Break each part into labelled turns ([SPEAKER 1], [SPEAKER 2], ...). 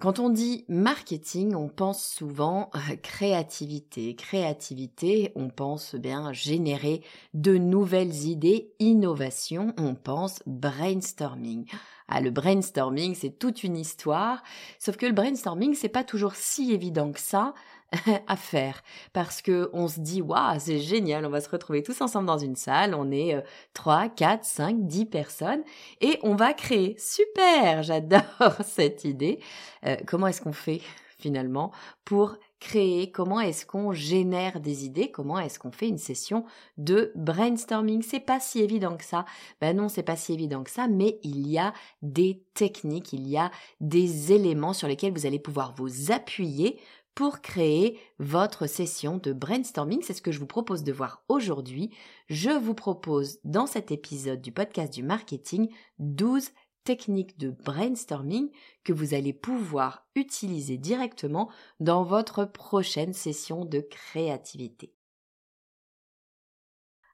[SPEAKER 1] Quand on dit marketing, on pense souvent euh, créativité. Créativité, on pense bien générer de nouvelles idées, innovation, on pense brainstorming. Ah, le brainstorming, c'est toute une histoire. Sauf que le brainstorming, c'est pas toujours si évident que ça à faire. Parce que on se dit waouh c'est génial on va se retrouver tous ensemble dans une salle on est 3 4 5 10 personnes et on va créer. Super j'adore cette idée. Euh, comment est-ce qu'on fait finalement pour créer, comment est-ce qu'on génère des idées, comment est-ce qu'on fait une session de brainstorming? C'est pas si évident que ça. Ben non, c'est pas si évident que ça, mais il y a des techniques, il y a des éléments sur lesquels vous allez pouvoir vous appuyer pour créer votre session de brainstorming. C'est ce que je vous propose de voir aujourd'hui. Je vous propose dans cet épisode du podcast du marketing 12 technique de brainstorming que vous allez pouvoir utiliser directement dans votre prochaine session de créativité.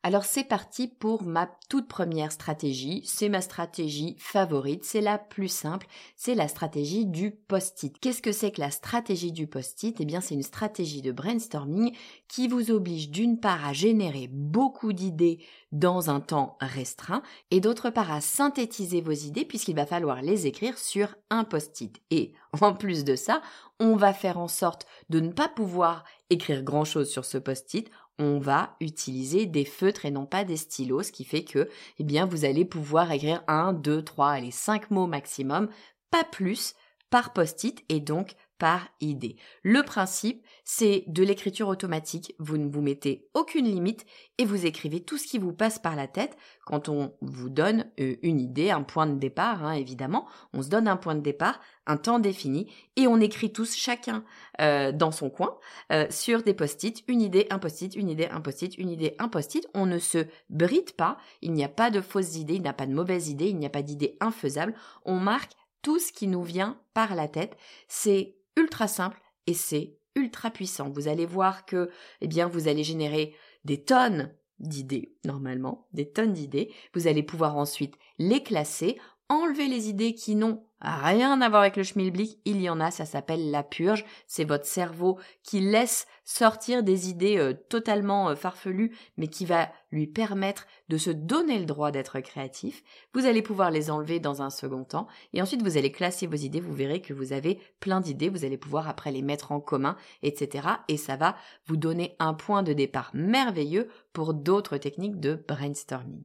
[SPEAKER 1] Alors c'est parti pour ma toute première stratégie. C'est ma stratégie favorite, c'est la plus simple, c'est la stratégie du post-it. Qu'est-ce que c'est que la stratégie du post-it? Eh bien c'est une stratégie de brainstorming qui vous oblige d'une part à générer beaucoup d'idées dans un temps restreint et d'autre part à synthétiser vos idées puisqu'il va falloir les écrire sur un post-it. Et en plus de ça, on va faire en sorte de ne pas pouvoir écrire grand-chose sur ce post-it on va utiliser des feutres et non pas des stylos, ce qui fait que, eh bien, vous allez pouvoir écrire un, deux, trois, allez, cinq mots maximum, pas plus, par post-it et donc par idée. Le principe, c'est de l'écriture automatique. Vous ne vous mettez aucune limite et vous écrivez tout ce qui vous passe par la tête quand on vous donne euh, une idée, un point de départ, hein, évidemment. On se donne un point de départ, un temps défini et on écrit tous chacun euh, dans son coin euh, sur des post-it, une idée, un post-it, une idée, un post-it, une idée, un post-it. On ne se bride pas. Il n'y a pas de fausses idées, il n'y a pas de mauvaises idées, il n'y a pas d'idées infaisables. On marque tout ce qui nous vient par la tête. C'est ultra simple et c'est ultra puissant. Vous allez voir que, eh bien, vous allez générer des tonnes d'idées, normalement, des tonnes d'idées. Vous allez pouvoir ensuite les classer, enlever les idées qui n'ont rien à voir avec le schmilblick, il y en a, ça s'appelle la purge, c'est votre cerveau qui laisse sortir des idées euh, totalement euh, farfelues, mais qui va lui permettre de se donner le droit d'être créatif. Vous allez pouvoir les enlever dans un second temps, et ensuite vous allez classer vos idées, vous verrez que vous avez plein d'idées, vous allez pouvoir après les mettre en commun, etc. Et ça va vous donner un point de départ merveilleux pour d'autres techniques de brainstorming.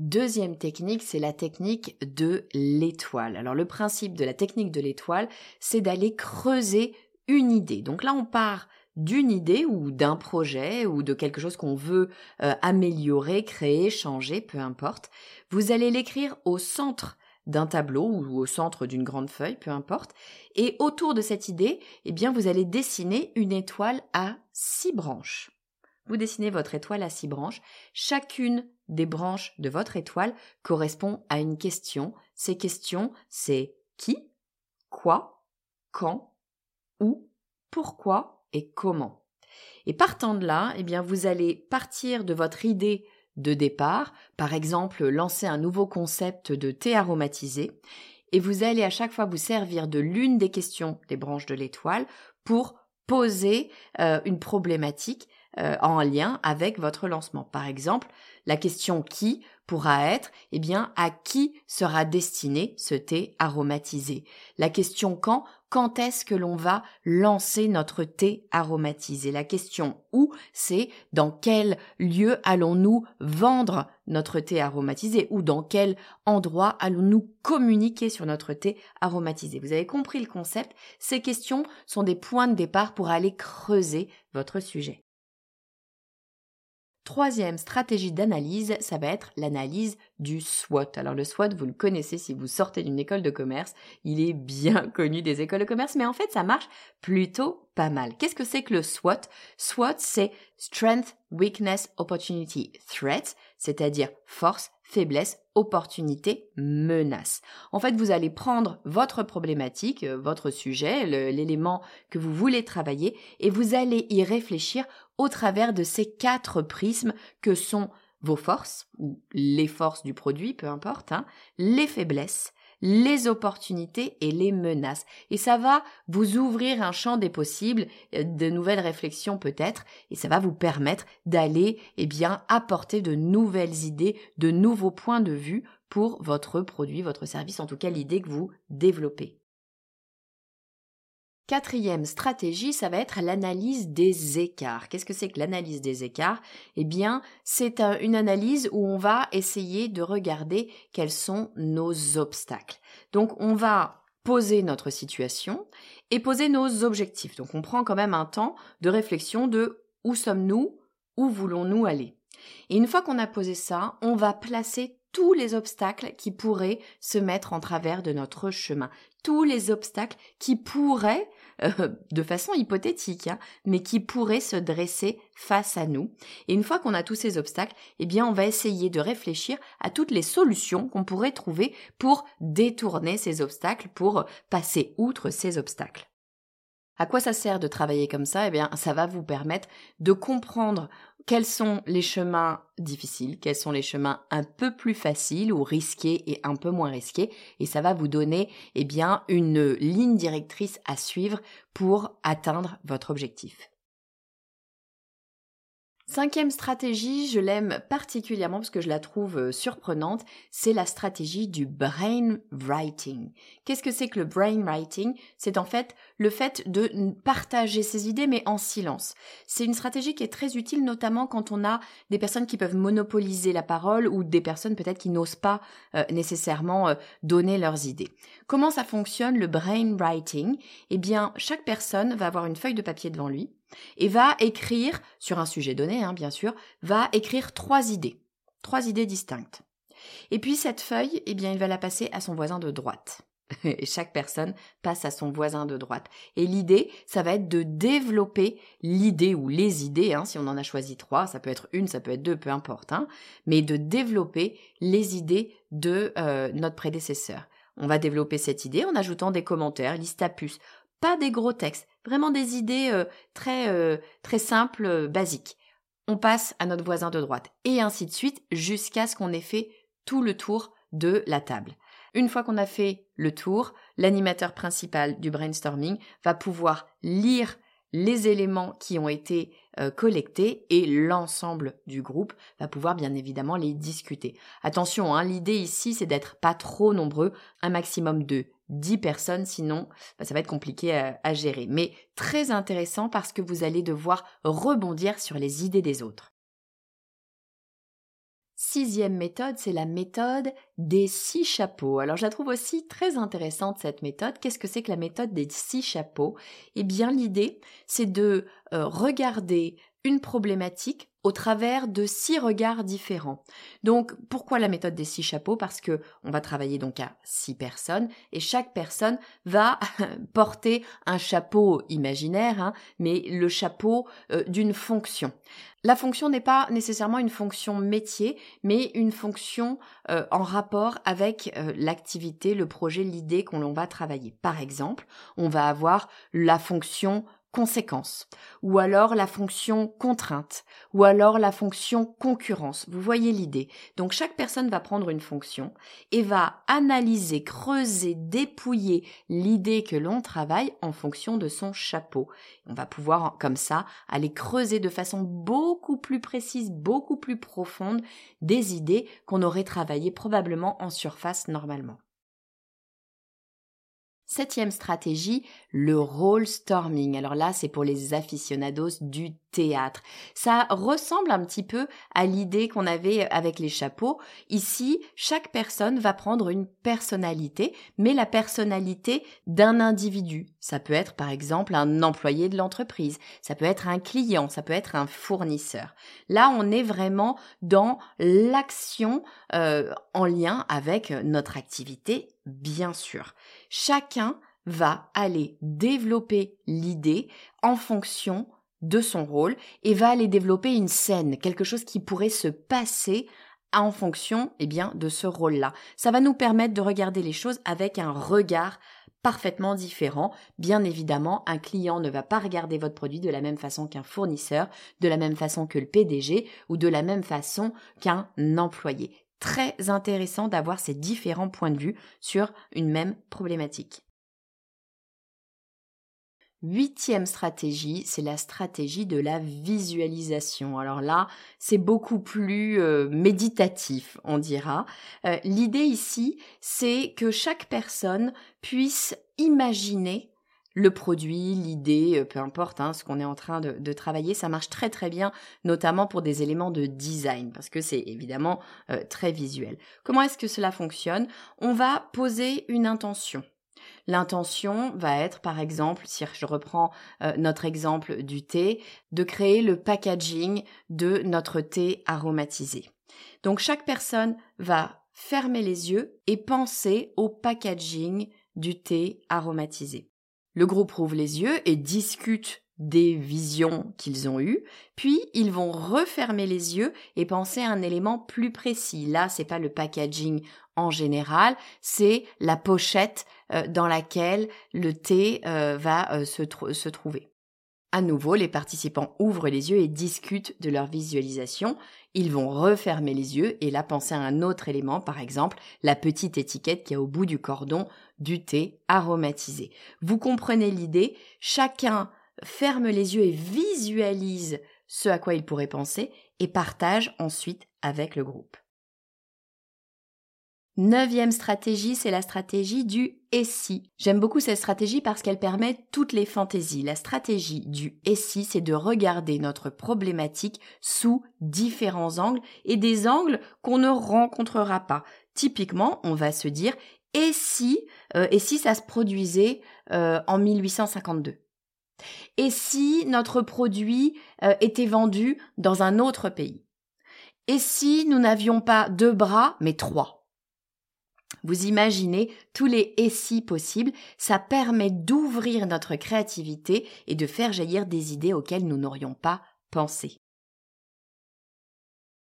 [SPEAKER 1] Deuxième technique, c'est la technique de l'étoile. Alors le principe de la technique de l'étoile, c'est d'aller creuser une idée. Donc là, on part d'une idée ou d'un projet ou de quelque chose qu'on veut euh, améliorer, créer, changer, peu importe. Vous allez l'écrire au centre d'un tableau ou au centre d'une grande feuille, peu importe. Et autour de cette idée, eh bien, vous allez dessiner une étoile à six branches. Vous dessinez votre étoile à six branches. Chacune des branches de votre étoile correspond à une question. Ces questions, c'est qui, quoi, quand, où, pourquoi et comment. Et partant de là, eh bien, vous allez partir de votre idée de départ, par exemple lancer un nouveau concept de thé aromatisé, et vous allez à chaque fois vous servir de l'une des questions des branches de l'étoile pour poser euh, une problématique euh, en lien avec votre lancement. Par exemple, la question qui pourra être, eh bien, à qui sera destiné ce thé aromatisé? La question quand, quand est-ce que l'on va lancer notre thé aromatisé? La question où, c'est dans quel lieu allons-nous vendre notre thé aromatisé ou dans quel endroit allons-nous communiquer sur notre thé aromatisé? Vous avez compris le concept? Ces questions sont des points de départ pour aller creuser votre sujet. Troisième stratégie d'analyse, ça va être l'analyse du SWOT. Alors le SWOT, vous le connaissez si vous sortez d'une école de commerce, il est bien connu des écoles de commerce, mais en fait ça marche plutôt pas mal. Qu'est-ce que c'est que le SWOT? SWOT, c'est Strength, Weakness, Opportunity, Threat, c'est-à-dire force, faiblesse, opportunité, menace. En fait, vous allez prendre votre problématique, euh, votre sujet, l'élément que vous voulez travailler, et vous allez y réfléchir au travers de ces quatre prismes que sont vos forces, ou les forces du produit, peu importe, hein, les faiblesses, les opportunités et les menaces. Et ça va vous ouvrir un champ des possibles, euh, de nouvelles réflexions peut-être, et ça va vous permettre d'aller, eh bien, apporter de nouvelles idées, de nouveaux points de vue pour votre produit, votre service, en tout cas l'idée que vous développez. Quatrième stratégie, ça va être l'analyse des écarts. Qu'est-ce que c'est que l'analyse des écarts? Eh bien, c'est une analyse où on va essayer de regarder quels sont nos obstacles. Donc, on va poser notre situation et poser nos objectifs. Donc, on prend quand même un temps de réflexion de où sommes-nous, où voulons-nous aller? Et une fois qu'on a posé ça, on va placer tous les obstacles qui pourraient se mettre en travers de notre chemin, tous les obstacles qui pourraient euh, de façon hypothétique, hein, mais qui pourrait se dresser face à nous. Et une fois qu'on a tous ces obstacles, eh bien, on va essayer de réfléchir à toutes les solutions qu'on pourrait trouver pour détourner ces obstacles, pour passer outre ces obstacles. À quoi ça sert de travailler comme ça? Eh bien, ça va vous permettre de comprendre quels sont les chemins difficiles, quels sont les chemins un peu plus faciles ou risqués et un peu moins risqués, et ça va vous donner eh bien une ligne directrice à suivre pour atteindre votre objectif. Cinquième stratégie, je l'aime particulièrement parce que je la trouve euh, surprenante, c'est la stratégie du brainwriting. Qu'est-ce que c'est que le brainwriting C'est en fait le fait de partager ses idées mais en silence. C'est une stratégie qui est très utile notamment quand on a des personnes qui peuvent monopoliser la parole ou des personnes peut-être qui n'osent pas euh, nécessairement euh, donner leurs idées. Comment ça fonctionne le brainwriting Eh bien, chaque personne va avoir une feuille de papier devant lui et va écrire, sur un sujet donné, hein, bien sûr, va écrire trois idées, trois idées distinctes. Et puis cette feuille, eh bien, il va la passer à son voisin de droite. Et chaque personne passe à son voisin de droite. Et l'idée, ça va être de développer l'idée ou les idées, hein, si on en a choisi trois, ça peut être une, ça peut être deux, peu importe, hein, mais de développer les idées de euh, notre prédécesseur. On va développer cette idée en ajoutant des commentaires, liste puce, pas des gros textes, vraiment des idées euh, très euh, très simples, euh, basiques. On passe à notre voisin de droite et ainsi de suite jusqu'à ce qu'on ait fait tout le tour de la table. Une fois qu'on a fait le tour, l'animateur principal du brainstorming va pouvoir lire les éléments qui ont été collectés et l'ensemble du groupe va pouvoir bien évidemment les discuter. Attention, hein, l'idée ici c'est d'être pas trop nombreux, un maximum de 10 personnes, sinon bah, ça va être compliqué à, gérer. Mais très intéressant parce que vous allez devoir rebondir sur les idées des autres. Sixième méthode, c'est la méthode des six chapeaux. Alors je la trouve aussi très intéressante cette méthode. Qu'est-ce que c'est que la méthode des six chapeaux? Eh bien l'idée, c'est de euh, regarder une problématique au travers de six regards différents. Donc, pourquoi la méthode des six chapeaux? Parce que on va travailler donc à six personnes et chaque personne va porter un chapeau imaginaire, hein, mais le chapeau euh, d'une fonction. La fonction n'est pas nécessairement une fonction métier, mais une fonction euh, en rapport avec euh, l'activité, le projet, l'idée qu'on va travailler. Par exemple, on va avoir la fonction conséquence, ou alors la fonction contrainte, ou alors la fonction concurrence. Vous voyez l'idée. Donc chaque personne va prendre une fonction et va analyser, creuser, dépouiller l'idée que l'on travaille en fonction de son chapeau. On va pouvoir comme ça aller creuser de façon beaucoup plus précise, beaucoup plus profonde des idées qu'on aurait travaillées probablement en surface normalement. Septième stratégie, le role storming. Alors là, c'est pour les aficionados du théâtre. Ça ressemble un petit peu à l'idée qu'on avait avec les chapeaux. Ici, chaque personne va prendre une personnalité, mais la personnalité d'un individu. Ça peut être par exemple un employé de l'entreprise, ça peut être un client, ça peut être un fournisseur. Là, on est vraiment dans l'action euh, en lien avec notre activité, bien sûr. Chacun va aller développer l'idée en fonction de son rôle et va aller développer une scène, quelque chose qui pourrait se passer en fonction eh bien de ce rôle-là. Ça va nous permettre de regarder les choses avec un regard parfaitement différent. Bien évidemment, un client ne va pas regarder votre produit de la même façon qu'un fournisseur, de la même façon que le PDG ou de la même façon qu'un employé. Très intéressant d'avoir ces différents points de vue sur une même problématique. Huitième stratégie, c'est la stratégie de la visualisation. Alors là, c'est beaucoup plus euh, méditatif, on dira. Euh, l'idée ici, c'est que chaque personne puisse imaginer le produit, l'idée, euh, peu importe hein, ce qu'on est en train de, travailler, ça marche très très bien, notamment pour des éléments de design, parce que c'est évidemment très visuel. Comment est-ce que cela fonctionne? On va poser une intention. L'intention va être, par exemple, si je reprends euh, notre exemple du thé, de créer le packaging de notre thé aromatisé. Donc chaque personne va fermer les yeux et penser au packaging du thé aromatisé. Le groupe rouvre les yeux et discute des visions qu'ils ont eues, puis ils vont refermer les yeux et penser à un élément plus précis. Là, c'est pas le packaging en général, c'est la pochette euh, dans laquelle le thé euh, va euh, se, se trouver. À nouveau, les participants ouvrent les yeux et discutent de leur visualisation. Ils vont refermer les yeux et là penser à un autre élément, par exemple la petite étiquette qui a au bout du cordon du thé aromatisé. Vous comprenez l'idée, chacun ferme les yeux et visualise ce à quoi il pourrait penser et partage ensuite avec le groupe. Neuvième stratégie, c'est la stratégie du et si. J'aime beaucoup cette stratégie parce qu'elle permet toutes les fantaisies. La stratégie du et si, c'est de regarder notre problématique sous différents angles et des angles qu'on ne rencontrera pas. Typiquement, on va se dire et si, euh, et si ça se produisait euh, en 1852 Et si notre produit euh, était vendu dans un autre pays? Et si nous n'avions pas deux bras, mais trois? Vous imaginez tous les et si possibles, ça permet d'ouvrir notre créativité et de faire jaillir des idées auxquelles nous n'aurions pas pensé.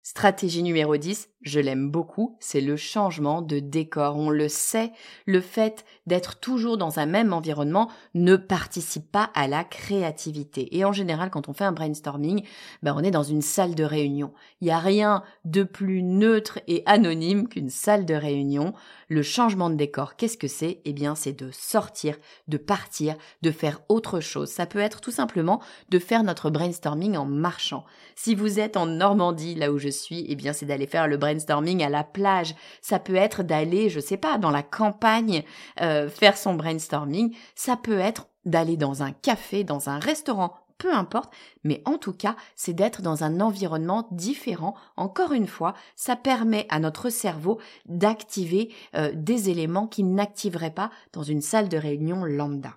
[SPEAKER 1] Stratégie numéro 10, je l'aime beaucoup, c'est le changement de décor. On le sait, le fait d'être toujours dans un même environnement ne participe pas à la créativité. Et en général, quand on fait un brainstorming, ben on est dans une salle de réunion. Il n'y a rien de plus neutre et anonyme qu'une salle de réunion. Le changement de décor, qu'est-ce que c'est? Eh bien, c'est de sortir, de partir, de faire autre chose. Ça peut être tout simplement de faire notre brainstorming en marchant. Si vous êtes en Normandie, là où je suis, eh bien, c'est d'aller faire le brainstorming à la plage. Ça peut être d'aller, je sais pas, dans la campagne, euh, faire son brainstorming. Ça peut être d'aller dans un café, dans un restaurant, peu importe, mais en tout cas, c'est d'être dans un environnement différent. Encore une fois, ça permet à notre cerveau d'activer euh, des éléments qu'il n'activerait pas dans une salle de réunion lambda.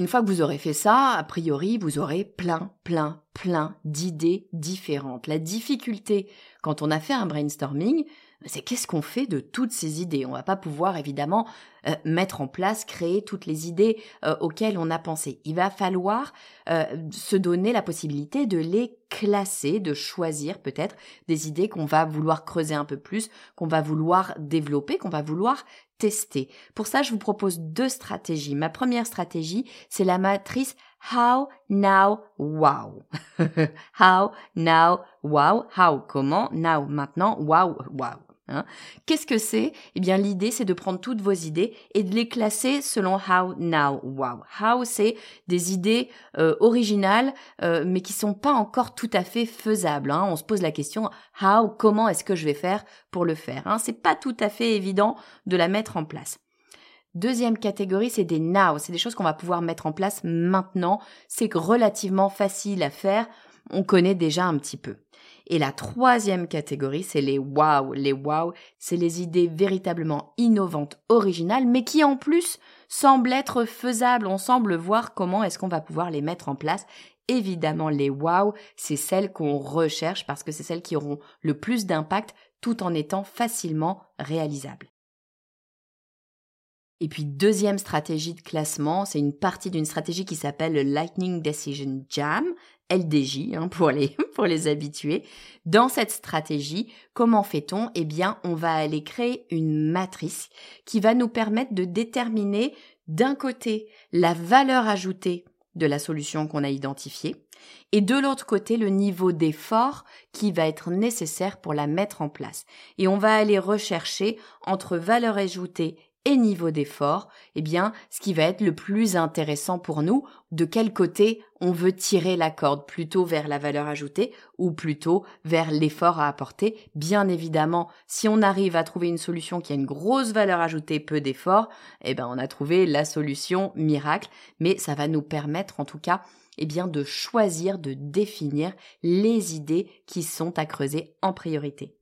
[SPEAKER 1] Une fois que vous aurez fait ça, a priori, vous aurez plein, plein, plein d'idées différentes. La difficulté quand on a fait un brainstorming, c'est qu'est-ce qu'on fait de toutes ces idées? On va pas pouvoir évidemment euh, mettre en place, créer toutes les idées euh, auxquelles on a pensé. Il va falloir euh, se donner la possibilité de les classer, de choisir peut-être des idées qu'on va vouloir creuser un peu plus, qu'on va vouloir développer, qu'on va vouloir tester. Pour ça, je vous propose deux stratégies. Ma première stratégie, c'est la matrice How, Now, Wow. how, Now, Wow. How, comment, Now, maintenant, Wow, Wow. Hein. Qu'est-ce que c'est? Eh bien, l'idée, c'est de prendre toutes vos idées et de les classer selon how, now, wow. How, c'est des idées euh, originales, euh, mais qui sont pas encore tout à fait faisables. Hein. On se pose la question how, comment est-ce que je vais faire pour le faire hein. C'est pas tout à fait évident de la mettre en place. Deuxième catégorie, c'est des now. C'est des choses qu'on va pouvoir mettre en place maintenant. C'est relativement facile à faire. On connaît déjà un petit peu. Et la troisième catégorie, c'est les wow. Les wow, c'est les idées véritablement innovantes, originales, mais qui en plus semblent être faisables. On semble voir comment est-ce qu'on va pouvoir les mettre en place. Évidemment, les wow, c'est celles qu'on recherche parce que c'est celles qui auront le plus d'impact tout en étant facilement réalisables. Et puis deuxième stratégie de classement, c'est une partie d'une stratégie qui s'appelle le Lightning Decision Jam, LDJ hein, pour pour les habitués. Dans cette stratégie, comment fait-on? Eh bien, on va aller créer une matrice qui va nous permettre de déterminer d'un côté la valeur ajoutée de la solution qu'on a identifiée et de l'autre côté le niveau d'effort qui va être nécessaire pour la mettre en place. Et on va aller rechercher entre valeur ajoutée et niveau d'effort, eh bien, ce qui va être le plus intéressant pour nous, de quel côté on veut tirer la corde, plutôt vers la valeur ajoutée ou plutôt vers l'effort à apporter. Bien évidemment, si on arrive à trouver une solution qui a une grosse valeur ajoutée, peu d'effort, eh ben, on a trouvé la solution miracle, mais ça va nous permettre, en tout cas, eh bien, de choisir, de définir les idées qui sont à creuser en priorité.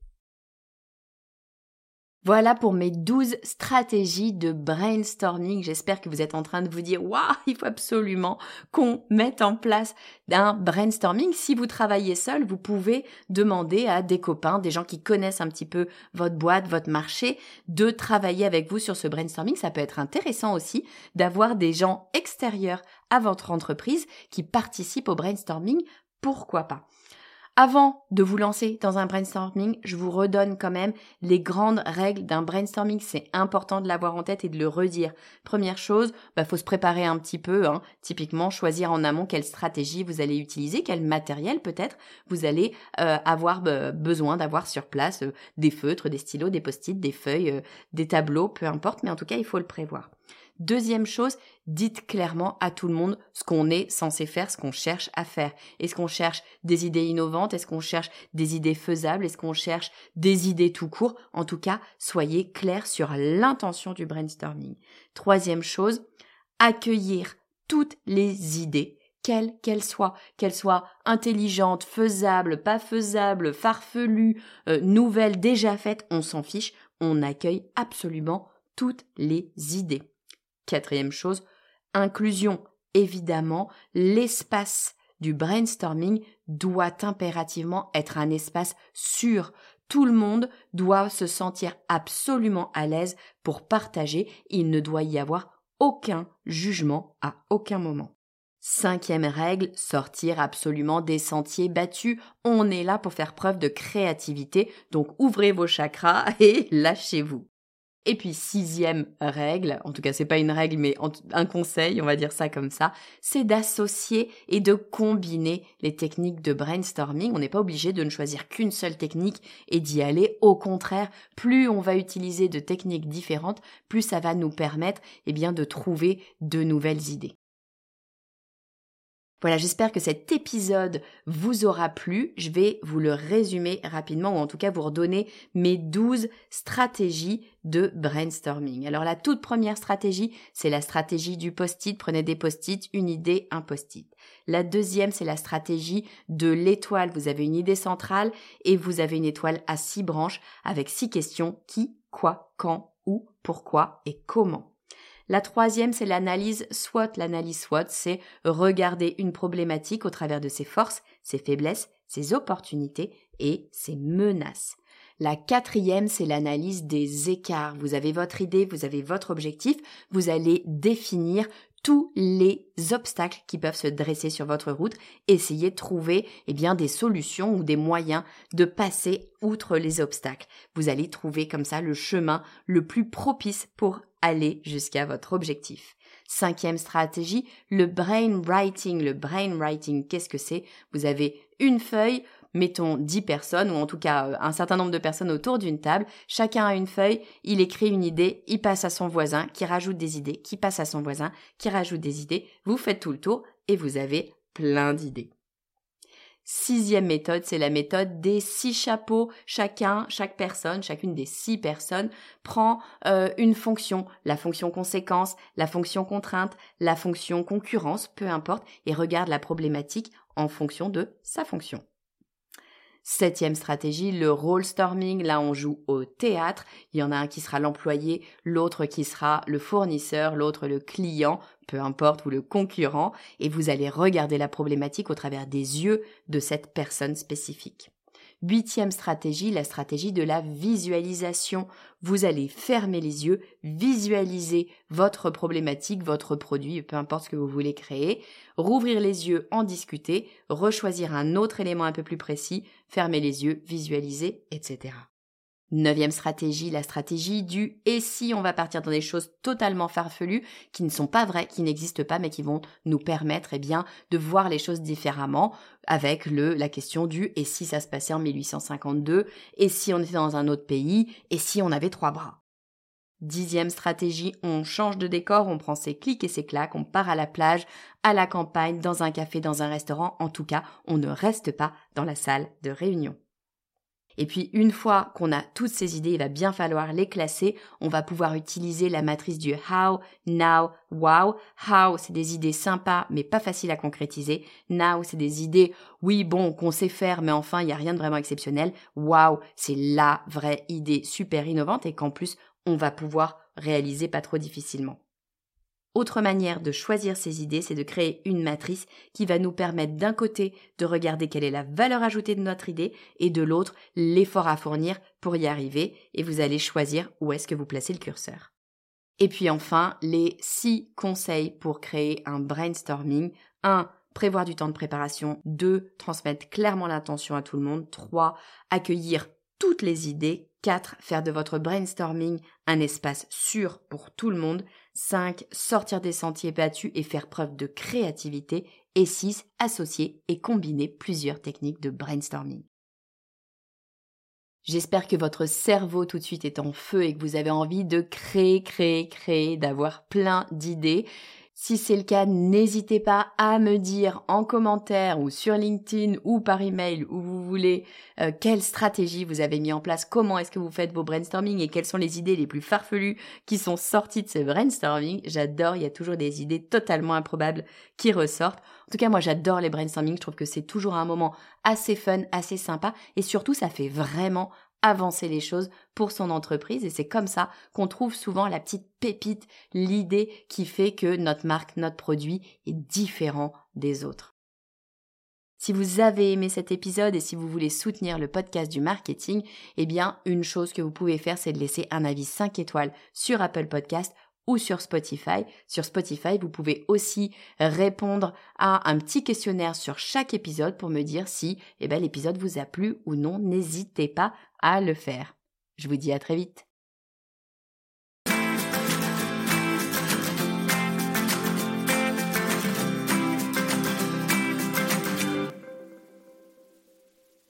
[SPEAKER 1] Voilà pour mes 12 stratégies de brainstorming. J'espère que vous êtes en train de vous dire, waouh, il faut absolument qu'on mette en place un brainstorming. Si vous travaillez seul, vous pouvez demander à des copains, des gens qui connaissent un petit peu votre boîte, votre marché, de travailler avec vous sur ce brainstorming. Ça peut être intéressant aussi d'avoir des gens extérieurs à votre entreprise qui participent au brainstorming. Pourquoi pas? Avant de vous lancer dans un brainstorming, je vous redonne quand même les grandes règles d'un brainstorming. C'est important de l'avoir en tête et de le redire. Première chose, bah, faut se préparer un petit peu. Hein. Typiquement, choisir en amont quelle stratégie vous allez utiliser, quel matériel peut-être vous allez euh, avoir bah, besoin d'avoir sur place, euh, des feutres, des stylos, des post-it, des feuilles, euh, des tableaux, peu importe. Mais en tout cas, il faut le prévoir. Deuxième chose, dites clairement à tout le monde ce qu'on est censé faire, ce qu'on cherche à faire. Est-ce qu'on cherche des idées innovantes? Est-ce qu'on cherche des idées faisables? Est-ce qu'on cherche des idées tout court? En tout cas, soyez clair sur l'intention du brainstorming. Troisième chose, accueillir toutes les idées quelles qu'elles soient, qu'elles soient intelligentes, faisables, pas faisables, farfelues, euh, nouvelles, déjà faites, on s'en fiche, on accueille absolument toutes les idées. Quatrième chose, inclusion. Évidemment, l'espace du brainstorming doit impérativement être un espace sûr. Tout le monde doit se sentir absolument à l'aise pour partager. Il ne doit y avoir aucun jugement à aucun moment. Cinquième règle, sortir absolument des sentiers battus. On est là pour faire preuve de créativité, donc ouvrez vos chakras et lâchez-vous. Et puis sixième règle, en tout cas c'est pas une règle mais un conseil, on va dire ça comme ça, c'est d'associer et de combiner les techniques de brainstorming. On n'est pas obligé de ne choisir qu'une seule technique et d'y aller. Au contraire, plus on va utiliser de techniques différentes, plus ça va nous permettre eh bien de trouver de nouvelles idées. Voilà, j'espère que cet épisode vous aura plu. Je vais vous le résumer rapidement ou en tout cas vous redonner mes 12 stratégies de brainstorming. Alors la toute première stratégie, c'est la stratégie du post-it. Prenez des post-it, une idée, un post-it. La deuxième, c'est la stratégie de l'étoile. Vous avez une idée centrale et vous avez une étoile à six branches avec six questions qui, quoi, quand, où, pourquoi et comment. La troisième, c'est l'analyse SWOT. L'analyse SWOT, c'est regarder une problématique au travers de ses forces, ses faiblesses, ses opportunités et ses menaces. La quatrième, c'est l'analyse des écarts. Vous avez votre idée, vous avez votre objectif, vous allez définir tous les obstacles qui peuvent se dresser sur votre route. Essayez de trouver eh bien, des solutions ou des moyens de passer outre les obstacles. Vous allez trouver comme ça le chemin le plus propice pour aller jusqu'à votre objectif. Cinquième stratégie, le brain writing. Le brain writing, qu'est-ce que c'est? Vous avez une feuille, mettons 10 personnes, ou en tout cas euh, un certain nombre de personnes autour d'une table, chacun a une feuille, il écrit une idée, il passe à son voisin, qui rajoute des idées, qui passe à son voisin, qui rajoute des idées, vous faites tout le tour et vous avez plein d'idées. Sixième méthode, c'est la méthode des six chapeaux. Chacun, chaque personne, chacune des six personnes prend euh, une fonction, la fonction conséquence, la fonction contrainte, la fonction concurrence, peu importe, et regarde la problématique en fonction de sa fonction. Septième stratégie, le role storming. Là, on joue au théâtre. Il y en a un qui sera l'employé, l'autre qui sera le fournisseur, l'autre le client, peu importe, ou le concurrent. Et vous allez regarder la problématique au travers des yeux de cette personne spécifique. Huitième stratégie, la stratégie de la visualisation. Vous allez fermer les yeux, visualiser votre problématique, votre produit, peu importe ce que vous voulez créer, rouvrir les yeux, en discuter, rechoisir un autre élément un peu plus précis, fermer les yeux, visualiser, etc. Neuvième stratégie, la stratégie du et si on va partir dans des choses totalement farfelues qui ne sont pas vraies, qui n'existent pas, mais qui vont nous permettre, eh bien, de voir les choses différemment avec le, la question du et si ça se passait en 1852, et si on était dans un autre pays, et si on avait trois bras? Dixième stratégie, on change de décor, on prend ses clics et ses claques, on part à la plage, à la campagne, dans un café, dans un restaurant, en tout cas, on ne reste pas dans la salle de réunion. Et puis une fois qu'on a toutes ces idées, il va bien falloir les classer. On va pouvoir utiliser la matrice du how, now, wow. How, c'est des idées sympas mais pas faciles à concrétiser. Now, c'est des idées, oui, bon, qu'on sait faire mais enfin, il n'y a rien de vraiment exceptionnel. Wow, c'est la vraie idée super innovante et qu'en plus, on va pouvoir réaliser pas trop difficilement. Autre manière de choisir ses idées, c'est de créer une matrice qui va nous permettre d'un côté de regarder quelle est la valeur ajoutée de notre idée et de l'autre l'effort à fournir pour y arriver et vous allez choisir où est-ce que vous placez le curseur. Et puis enfin, les six conseils pour créer un brainstorming. 1. Prévoir du temps de préparation. 2. Transmettre clairement l'intention à tout le monde. 3. Accueillir toutes les idées. 4. Faire de votre brainstorming un espace sûr pour tout le monde. 5. Sortir des sentiers battus et faire preuve de créativité. Et 6. Associer et combiner plusieurs techniques de brainstorming. J'espère que votre cerveau tout de suite est en feu et que vous avez envie de créer, créer, créer, d'avoir plein d'idées. Si c'est le cas, n'hésitez pas à me dire en commentaire ou sur LinkedIn ou par email où vous voulez euh, quelle stratégie vous avez mis en place, comment est-ce que vous faites vos brainstorming et quelles sont les idées les plus farfelues qui sont sorties de ce brainstorming. J'adore, il y a toujours des idées totalement improbables qui ressortent. En tout cas, moi j'adore les brainstorming, je trouve que c'est toujours un moment assez fun, assez sympa et surtout ça fait vraiment avancer les choses pour son entreprise et c'est comme ça qu'on trouve souvent la petite pépite, l'idée qui fait que notre marque, notre produit est différent des autres. Si vous avez aimé cet épisode et si vous voulez soutenir le podcast du marketing, eh bien, une chose que vous pouvez faire, c'est de laisser un avis 5 étoiles sur Apple Podcast ou sur Spotify. Sur Spotify, vous pouvez aussi répondre à un petit questionnaire sur chaque épisode pour me dire si eh ben, l'épisode vous a plu ou non. N'hésitez pas à le faire. Je vous dis à très vite.